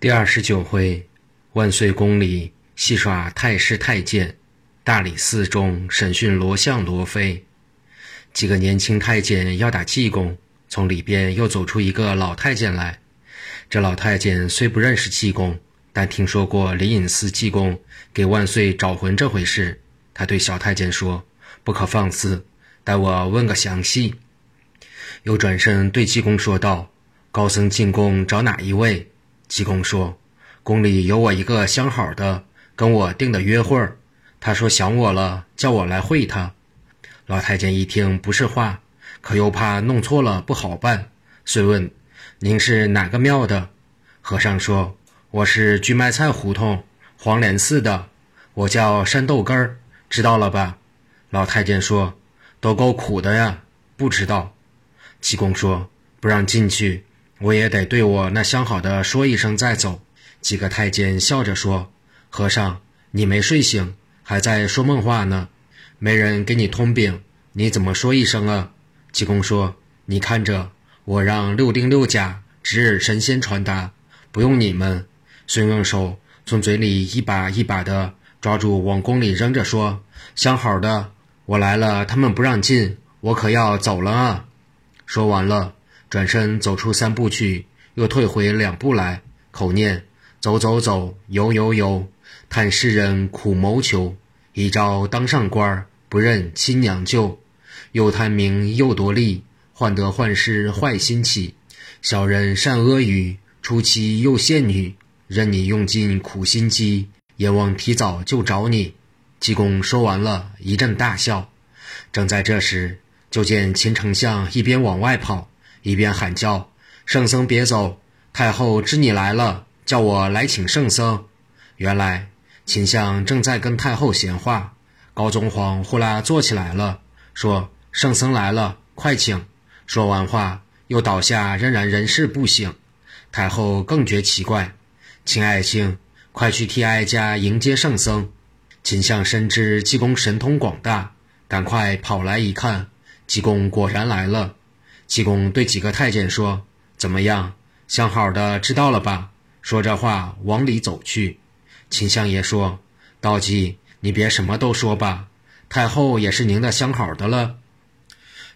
第二十九回，万岁宫里戏耍太师太监，大理寺中审讯罗相罗妃。几个年轻太监要打济公，从里边又走出一个老太监来。这老太监虽不认识济公，但听说过灵隐寺济公给万岁找魂这回事。他对小太监说：“不可放肆，待我问个详细。”又转身对济公说道：“高僧进宫找哪一位？”济公说：“宫里有我一个相好的，跟我定的约会儿。他说想我了，叫我来会他。”老太监一听不是话，可又怕弄错了不好办，遂问：“您是哪个庙的？”和尚说：“我是聚麦菜胡同黄莲寺的，我叫山豆根儿，知道了吧？”老太监说：“都够苦的呀，不知道。”济公说：“不让进去。”我也得对我那相好的说一声再走。几个太监笑着说：“和尚，你没睡醒，还在说梦话呢。没人给你通禀，你怎么说一声啊？”济公说：“你看着，我让六丁六甲值日神仙传达，不用你们。”遂用手从嘴里一把一把的抓住，往宫里扔着，说：“相好的，我来了，他们不让进，我可要走了啊！”说完了。转身走出三步去，又退回两步来，口念：“走走走，游游游，叹世人苦谋求。一朝当上官，不认亲娘舅。又贪名又夺利，患得患失坏心起。小人善阿谀，出妻又献女，任你用尽苦心机，阎王提早就找你。”济公说完了，一阵大笑。正在这时，就见秦丞相一边往外跑。一边喊叫：“圣僧别走！太后知你来了，叫我来请圣僧。”原来秦相正在跟太后闲话，高宗皇呼啦坐起来了，说：“圣僧来了，快请。”说完话又倒下，仍然人事不省。太后更觉奇怪：“秦爱卿，快去替哀家迎接圣僧。”秦相深知济公神通广大，赶快跑来一看，济公果然来了。济公对几个太监说：“怎么样，相好的知道了吧？”说这话往里走去。秦相爷说：“道济，你别什么都说吧。太后也是您的相好的了。”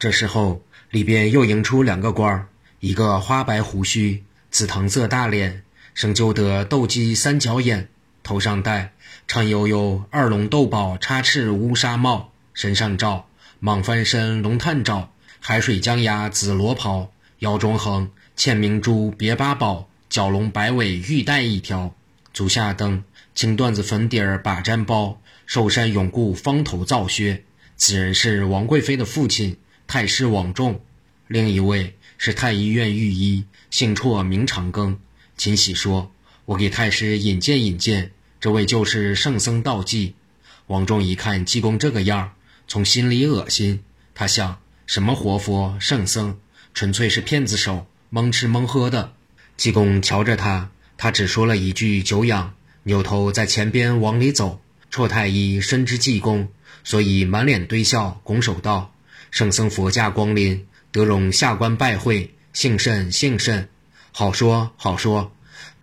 这时候里边又迎出两个官儿，一个花白胡须、紫藤色大脸，生就得斗鸡三角眼，头上戴颤悠悠二龙斗宝插翅乌纱帽，身上罩蟒翻身龙探罩。海水江崖紫罗袍，腰中横嵌明珠别八宝，蛟龙摆尾玉带一条，足下蹬青缎子粉底儿把毡包，寿山永固方头皂靴。此人是王贵妃的父亲太师王仲，另一位是太医院御医，姓绰名长庚。秦喜说：“我给太师引荐引荐，这位就是圣僧道济。”王仲一看济公这个样儿，从心里恶心，他想。什么活佛圣僧，纯粹是骗子手，蒙吃蒙喝的。济公瞧着他，他只说了一句“久仰”，扭头在前边往里走。绰太医深知济公，所以满脸堆笑，拱手道：“圣僧佛驾光临，得容下官拜会，幸甚幸甚。”好说好说，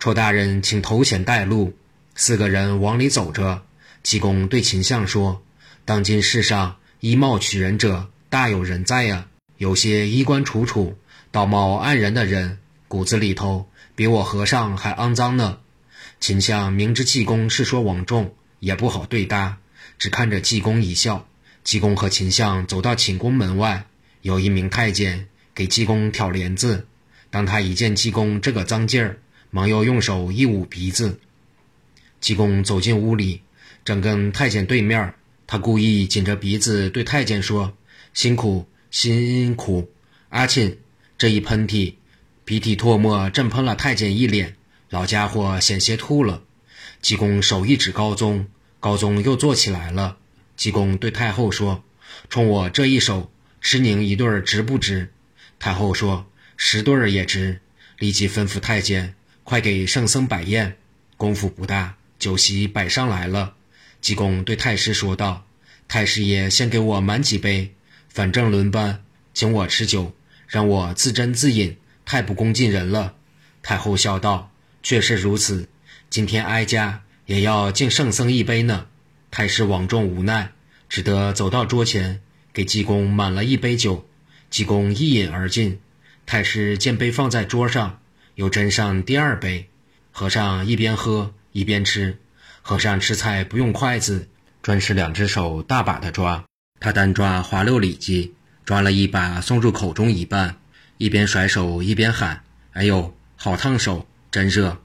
绰大人请头前带路。四个人往里走着，济公对秦相说：“当今世上以貌取人者。”大有人在呀！有些衣冠楚楚、道貌岸然的人，骨子里头比我和尚还肮脏呢。秦相明知济公是说王重，也不好对答，只看着济公一笑。济公和秦相走到寝宫门外，有一名太监给济公挑帘子。当他一见济公这个脏劲儿，忙又用手一捂鼻子。济公走进屋里，正跟太监对面，他故意紧着鼻子对太监说。辛苦辛苦，阿庆这一喷嚏，鼻涕唾沫震喷了太监一脸，老家伙险些吐了。济公手一指高宗，高宗又坐起来了。济公对太后说：“冲我这一手，吃您一对儿值不值？”太后说：“十对儿也值。”立即吩咐太监快给圣僧摆宴。功夫不大，酒席摆上来了。济公对太师说道：“太师爷先给我满几杯。”反正轮班，请我吃酒，让我自斟自饮，太不恭敬人了。太后笑道：“确实如此。今天哀家也要敬圣僧一杯呢。太师王仲无奈，只得走到桌前，给济公满了一杯酒。济公一饮而尽。太师见杯放在桌上，又斟上第二杯。和尚一边喝一边吃。和尚吃菜不用筷子，专是两只手大把的抓。他单抓滑溜里脊，抓了一把送入口中一半，一边甩手一边喊：“哎呦，好烫手，真热！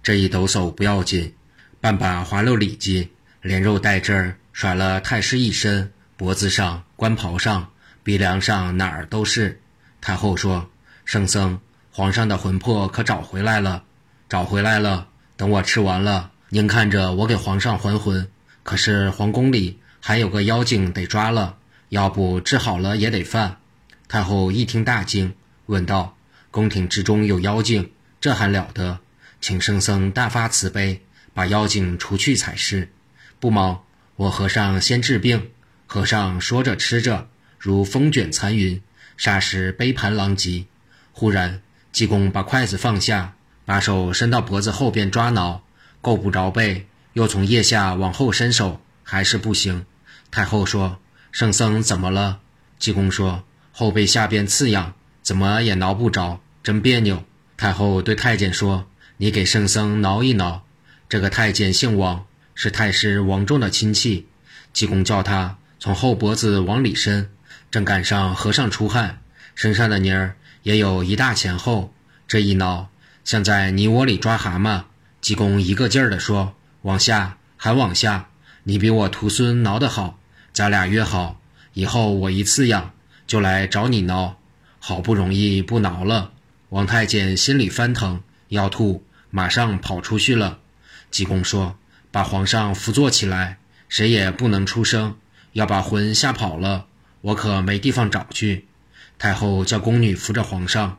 这一抖擞不要紧，半把滑溜里脊，连肉带汁儿甩了太师一身，脖子上、官袍上、鼻梁上哪儿都是。”太后说：“圣僧，皇上的魂魄可找回来了？找回来了。等我吃完了。”您看着我给皇上还魂，可是皇宫里还有个妖精得抓了，要不治好了也得犯。太后一听大惊，问道：“宫廷之中有妖精，这还了得？请圣僧大发慈悲，把妖精除去才是。”不忙，我和尚先治病。和尚说着吃着，如风卷残云，霎时杯盘狼藉。忽然，济公把筷子放下，把手伸到脖子后边抓挠。够不着背，又从腋下往后伸手，还是不行。太后说：“圣僧怎么了？”济公说：“后背下边刺痒，怎么也挠不着，真别扭。”太后对太监说：“你给圣僧挠一挠。”这个太监姓王，是太师王仲的亲戚。济公叫他从后脖子往里伸，正赶上和尚出汗，身上的泥儿也有一大前后。这一挠，像在泥窝里抓蛤蟆。济公一个劲儿地说：“往下，还往下！你比我徒孙挠得好，咱俩约好，以后我一次痒就来找你挠。好不容易不挠了。”王太监心里翻腾，要吐，马上跑出去了。济公说：“把皇上扶坐起来，谁也不能出声，要把魂吓跑了，我可没地方找去。”太后叫宫女扶着皇上，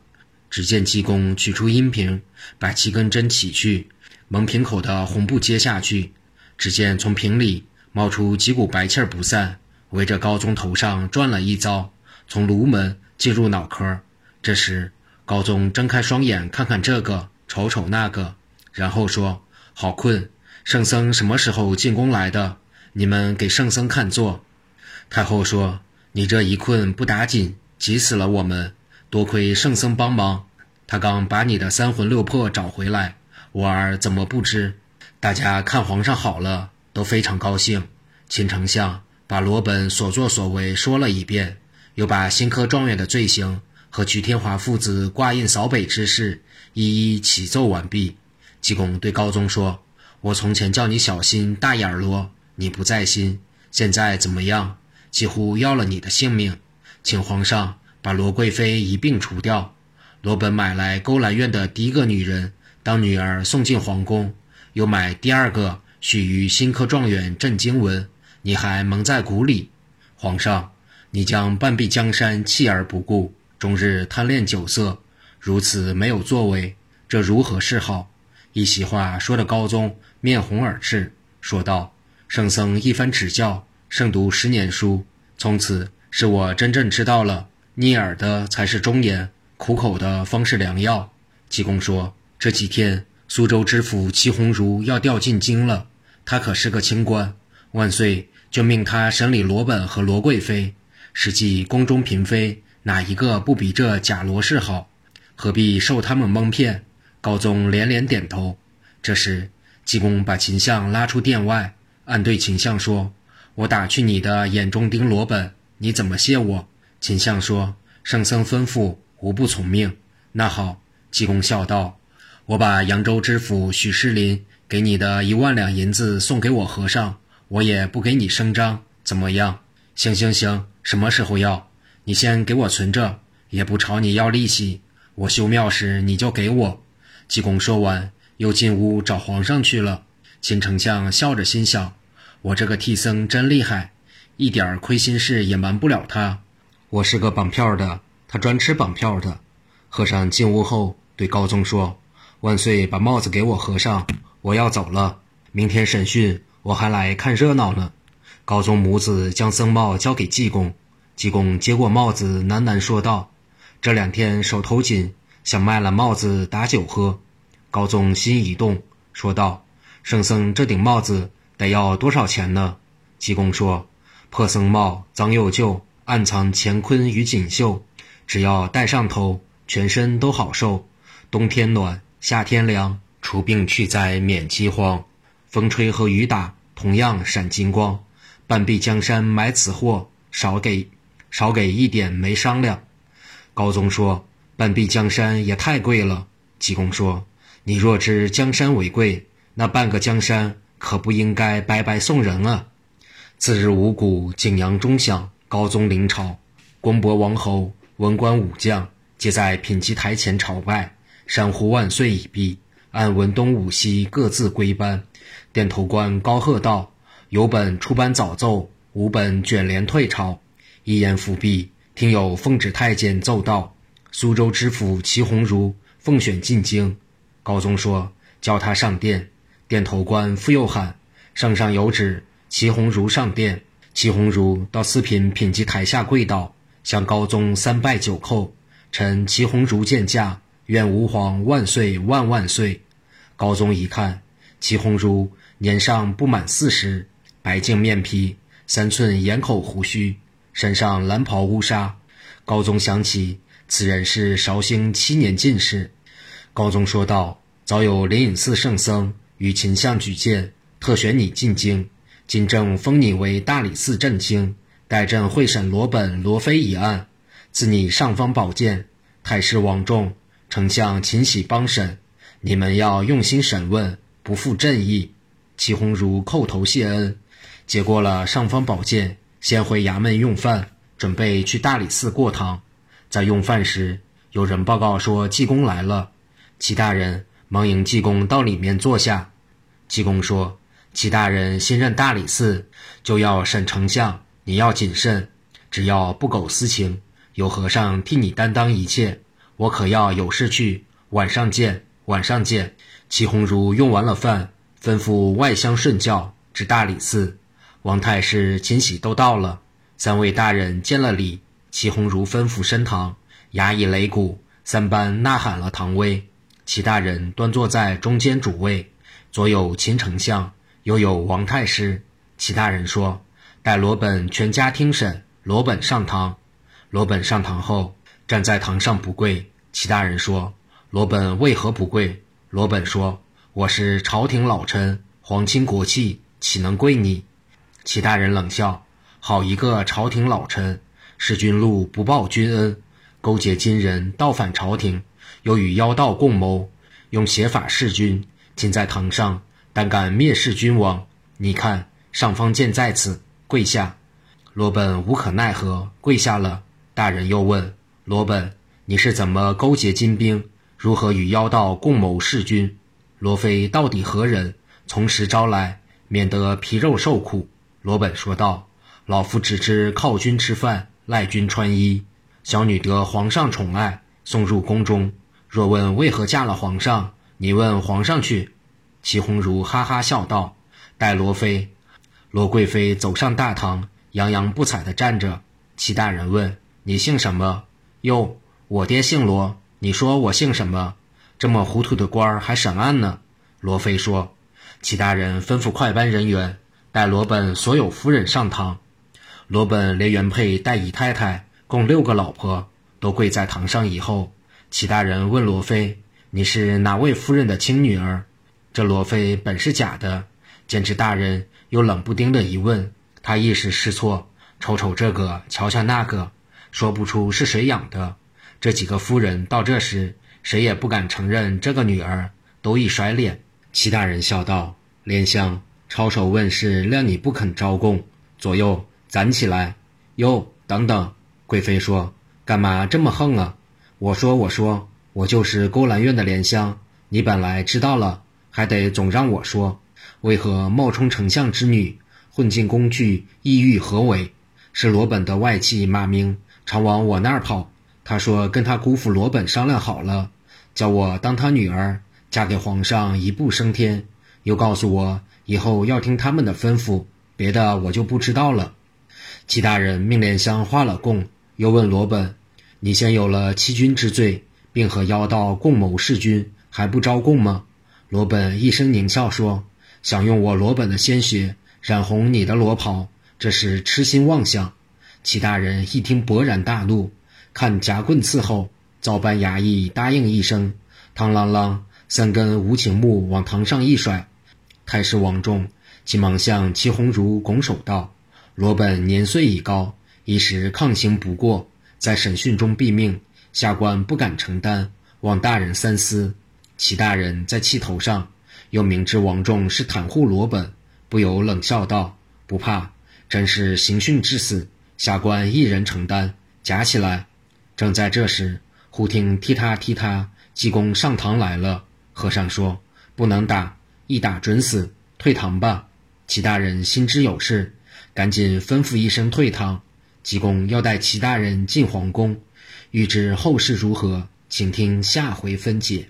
只见济公取出阴瓶，把七根针起去。蒙瓶口的红布揭下去，只见从瓶里冒出几股白气儿不散，围着高宗头上转了一遭，从颅门进入脑壳。这时高宗睁开双眼，看看这个，瞅瞅那个，然后说：“好困，圣僧什么时候进宫来的？你们给圣僧看座。”太后说：“你这一困不打紧，急死了我们。多亏圣僧帮忙，他刚把你的三魂六魄找回来。”我儿怎么不知？大家看皇上好了，都非常高兴。秦丞相把罗本所作所为说了一遍，又把新科状元的罪行和瞿天华父子挂印扫北之事一一启奏完毕。济公对高宗说：“我从前叫你小心大眼罗，你不在心，现在怎么样？几乎要了你的性命，请皇上把罗贵妃一并除掉。罗本买来勾栏院的第一个女人。”当女儿送进皇宫，又买第二个许于新科状元郑经文，你还蒙在鼓里。皇上，你将半壁江山弃而不顾，终日贪恋酒色，如此没有作为，这如何是好？一席话说的高宗面红耳赤，说道：“圣僧一番指教，胜读十年书，从此是我真正知道了，逆耳的才是忠言，苦口的方是良药。”济公说。这几天，苏州知府齐鸿儒要调进京了。他可是个清官，万岁就命他审理罗本和罗贵妃。实际宫中嫔妃哪一个不比这假罗氏好？何必受他们蒙骗？高宗连连点头。这时，济公把秦相拉出殿外，暗对秦相说：“我打去你的眼中钉罗本，你怎么谢我？”秦相说：“圣僧吩咐，无不从命。”那好，济公笑道。我把扬州知府许世林给你的一万两银子送给我和尚，我也不给你声张，怎么样？行行行，什么时候要？你先给我存着，也不朝你要利息。我修庙时你就给我。济公说完，又进屋找皇上去了。秦丞相笑着心想：我这个替僧真厉害，一点亏心事也瞒不了他。我是个绑票的，他专吃绑票的。和尚进屋后对高宗说。万岁，把帽子给我合上，我要走了。明天审讯，我还来看热闹呢。高宗母子将僧帽交给济公，济公接过帽子，喃喃说道：“这两天手头紧，想卖了帽子打酒喝。”高宗心一动，说道：“圣僧这顶帽子得要多少钱呢？”济公说：“破僧帽脏又旧，暗藏乾坤与锦绣，只要戴上头，全身都好受。冬天暖，夏天凉，除病去灾免饥荒。风吹和雨打，同样闪金光。半壁江山买此货，少给少给一点没商量。”高宗说：“半壁江山也太贵了。”济公说。你若知江山为贵，那半个江山可不应该白白送人啊！次日五谷，景阳钟响，高宗临朝，公伯王侯、文官武将皆在品级台前朝拜，山呼万岁已毕，按文东武西各自归班。殿头官高贺道：“有本出班早奏，无本卷帘退朝。”一言复毕，听有奉旨太监奏道：“苏州知府祁鸿儒奉选进京。”高宗说：“叫他上殿。”殿头官复又喊：“圣上有旨，祁鸿儒上殿。”祁鸿儒到四品品级台下跪倒，向高宗三拜九叩：“臣祁鸿儒见驾，愿吾皇万岁万万岁。”高宗一看，祁鸿儒年上不满四十，白净面皮，三寸眼口胡须，身上蓝袍乌纱。高宗想起此人是绍兴七年进士。高宗说道：“早有灵隐寺圣僧与秦相举荐，特选你进京。今正封你为大理寺正卿，待朕会审罗本、罗非一案，赐你尚方宝剑。太师王仲、丞相勤喜帮审，你们要用心审问，不负朕意。”齐鸿儒叩头谢恩，接过了尚方宝剑，先回衙门用饭，准备去大理寺过堂。在用饭时，有人报告说济公来了。齐大人忙迎济公到里面坐下。济公说：“齐大人新任大理寺，就要审丞相，你要谨慎，只要不苟私情，有和尚替你担当一切。我可要有事去，晚上见，晚上见。”祁鸿儒用完了饭，吩咐外乡顺教至大理寺。王太师、秦喜都到了，三位大人见了礼。祁鸿儒吩咐升堂，衙役擂鼓，三班呐喊了唐威。齐大人端坐在中间主位，左有秦丞相，右有王太师。齐大人说：“待罗本全家听审。”罗本上堂。罗本上堂后，站在堂上不跪。齐大人说：“罗本为何不跪？”罗本说：“我是朝廷老臣，皇亲国戚，岂能跪你？”齐大人冷笑：“好一个朝廷老臣！弑君禄不报君恩，勾结金人，倒反朝廷。”又与妖道共谋，用邪法弑君。今在堂上，胆敢蔑视君王！你看，上方剑在此，跪下。罗本无可奈何，跪下了。大人又问罗本：“你是怎么勾结金兵？如何与妖道共谋弑君？罗非到底何人？从实招来，免得皮肉受苦。”罗本说道：“老夫只知靠君吃饭，赖君穿衣。小女得皇上宠爱，送入宫中。”若问为何嫁了皇上，你问皇上去。祁鸿儒哈哈笑道：“待罗妃。”罗贵妃走上大堂，洋洋不睬地站着。齐大人问：“你姓什么？”哟，我爹姓罗。你说我姓什么？这么糊涂的官儿还审案呢？罗非说：“齐大人吩咐快班人员带罗本所有夫人上堂。”罗本连原配带姨太太，共六个老婆，都跪在堂上以后。齐大人问罗非：“你是哪位夫人的亲女儿？”这罗非本是假的，见知大人又冷不丁的一问，他一时失措，瞅瞅这个，瞧瞧那个，说不出是谁养的。这几个夫人到这时，谁也不敢承认这个女儿，都一甩脸。齐大人笑道：“莲香，抄手问事，谅你不肯招供。左右攒起来。哟，等等。”贵妃说：“干嘛这么横啊？”我说：“我说，我就是勾栏院的莲香。你本来知道了，还得总让我说，为何冒充丞相之女，混进宫去，意欲何为？是罗本的外戚马明常往我那儿跑。他说跟他姑父罗本商量好了，叫我当他女儿，嫁给皇上一步升天。又告诉我以后要听他们的吩咐，别的我就不知道了。”齐大人命莲香画了供，又问罗本。你先有了欺君之罪，并和妖道共谋弑君，还不招供吗？罗本一声狞笑说：“想用我罗本的鲜血染红你的罗袍，这是痴心妄想。”齐大人一听，勃然大怒，看夹棍伺候，早班衙役答应一声，嘡啷啷，三根无情木往堂上一甩。太师王仲急忙向齐红儒拱手道：“罗本年岁已高，一时抗刑不过，在审讯中毙命，下官不敢承担，望大人三思。”齐大人在气头上，又明知王仲是袒护罗本，不由冷笑道：“不怕，真是刑讯致死，下官一人承担，夹起来。”正在这时，忽听踢踏踢踏，济公上堂来了。和尚说：“不能打，一打准死，退堂吧。”齐大人心知有事，赶紧吩咐一声退堂。济公要带齐大人进皇宫，欲知后事如何，请听下回分解。